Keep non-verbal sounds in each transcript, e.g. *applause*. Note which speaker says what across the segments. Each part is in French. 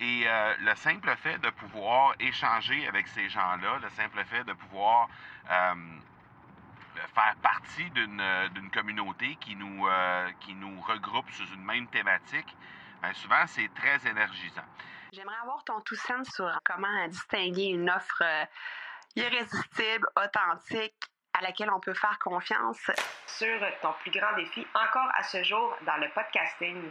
Speaker 1: Et euh, le simple fait de pouvoir échanger avec ces gens-là, le simple fait de pouvoir euh, faire partie d'une communauté qui nous, qui nous regroupe sous une même thématique, bien souvent, c'est très énergisant.
Speaker 2: J'aimerais avoir ton tout sens sur comment distinguer une offre irrésistible, authentique, à laquelle on peut faire confiance.
Speaker 3: Sur ton plus grand défi encore à ce jour dans le podcasting.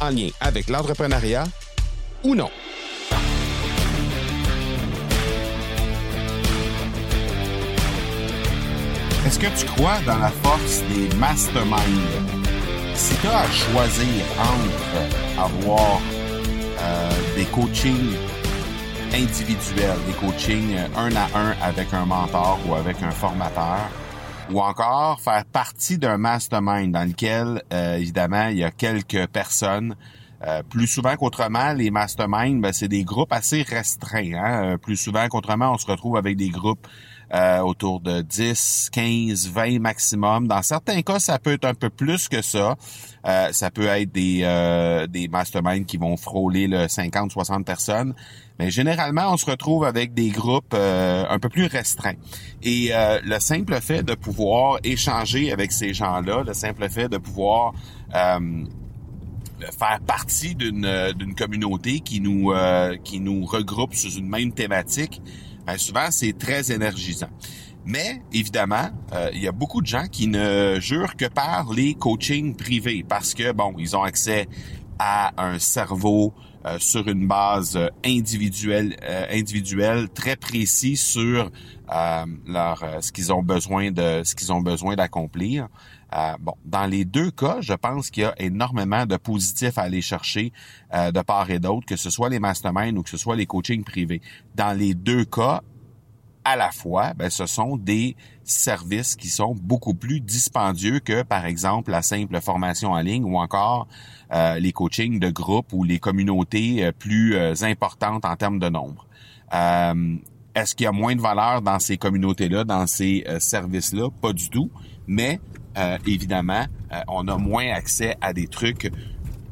Speaker 4: en lien avec l'entrepreneuriat ou non.
Speaker 1: Est-ce que tu crois dans la force des masterminds? Si tu as à choisir entre avoir euh, des coachings individuels, des coachings un à un avec un mentor ou avec un formateur, ou encore faire partie d'un mastermind dans lequel, euh, évidemment, il y a quelques personnes. Euh, plus souvent qu'autrement, les masterminds, ben, c'est des groupes assez restreints. Hein? plus souvent qu'autrement, on se retrouve avec des groupes euh, autour de 10, 15, 20 maximum. Dans certains cas, ça peut être un peu plus que ça. Euh, ça peut être des, euh, des masterminds qui vont frôler le 50, 60 personnes. Mais généralement, on se retrouve avec des groupes un peu plus restreints. Et le simple fait de pouvoir échanger avec ces gens-là, le simple fait de pouvoir faire partie d'une d'une communauté qui nous qui nous regroupe sous une même thématique, ben, souvent c'est très énergisant. Mais évidemment, euh, il y a beaucoup de gens qui ne jurent que par les coachings privés parce que bon, ils ont accès à un cerveau euh, sur une base individuelle, euh, individuelle très précis sur leur ce qu'ils ont besoin de ce qu'ils ont besoin d'accomplir. bon, dans les deux cas, je pense qu'il y a énormément de positifs à aller chercher de part et d'autre, que ce soit les masterminds ou que ce soit les coachings privés. Dans les deux cas, à la fois, ben, ce sont des services qui sont beaucoup plus dispendieux que, par exemple, la simple formation en ligne ou encore euh, les coachings de groupe ou les communautés euh, plus euh, importantes en termes de nombre. Est-ce qu'il y a moins de valeur dans ces communautés-là, dans ces services-là? Pas du tout. Mais évidemment, on a moins accès à des trucs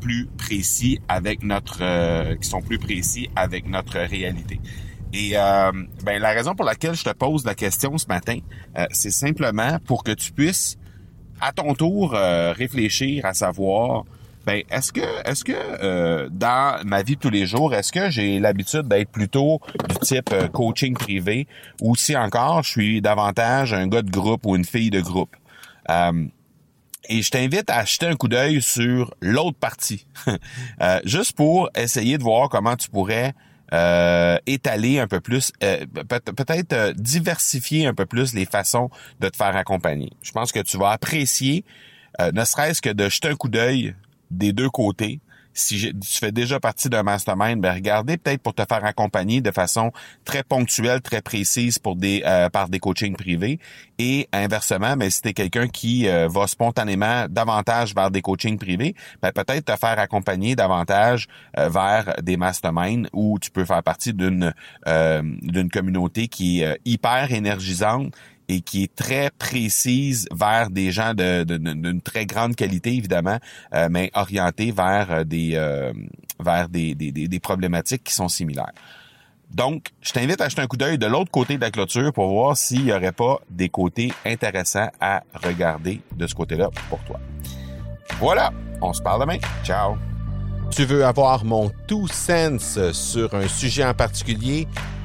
Speaker 1: plus précis avec notre qui sont plus précis avec notre réalité. Et euh, ben, la raison pour laquelle je te pose la question ce matin, euh, c'est simplement pour que tu puisses, à ton tour, euh, réfléchir à savoir, ben, est-ce que, est-ce que dans ma vie de tous les jours, est-ce que j'ai l'habitude d'être plutôt du type coaching privé, ou si encore, je suis davantage un gars de groupe ou une fille de groupe? Et je t'invite à acheter un coup d'œil sur l'autre partie, *laughs* juste pour essayer de voir comment tu pourrais euh, étaler un peu plus, euh, peut-être euh, diversifier un peu plus les façons de te faire accompagner. Je pense que tu vas apprécier, ne serait-ce que de jeter un coup d'œil des deux côtés, si tu fais déjà partie d'un mastermind, ben regardez peut-être pour te faire accompagner de façon très ponctuelle, très précise pour des euh, par des coachings privés. Et inversement, mais ben, si tu es quelqu'un qui euh, va spontanément davantage vers des coachings privés, ben peut-être te faire accompagner davantage euh, vers des masterminds où tu peux faire partie d'une d'une communauté qui est hyper énergisante et qui est très précise vers des gens d'une très grande qualité, évidemment, euh, mais orientée vers euh, des euh, vers des, des, problématiques qui sont similaires. Donc, je t'invite à jeter un coup d'œil de l'autre côté de la clôture pour voir s'il n'y aurait pas des côtés intéressants à regarder de ce côté-là pour toi. Voilà, on se parle demain. Ciao.
Speaker 4: Tu veux avoir mon tout sens sur un sujet en particulier?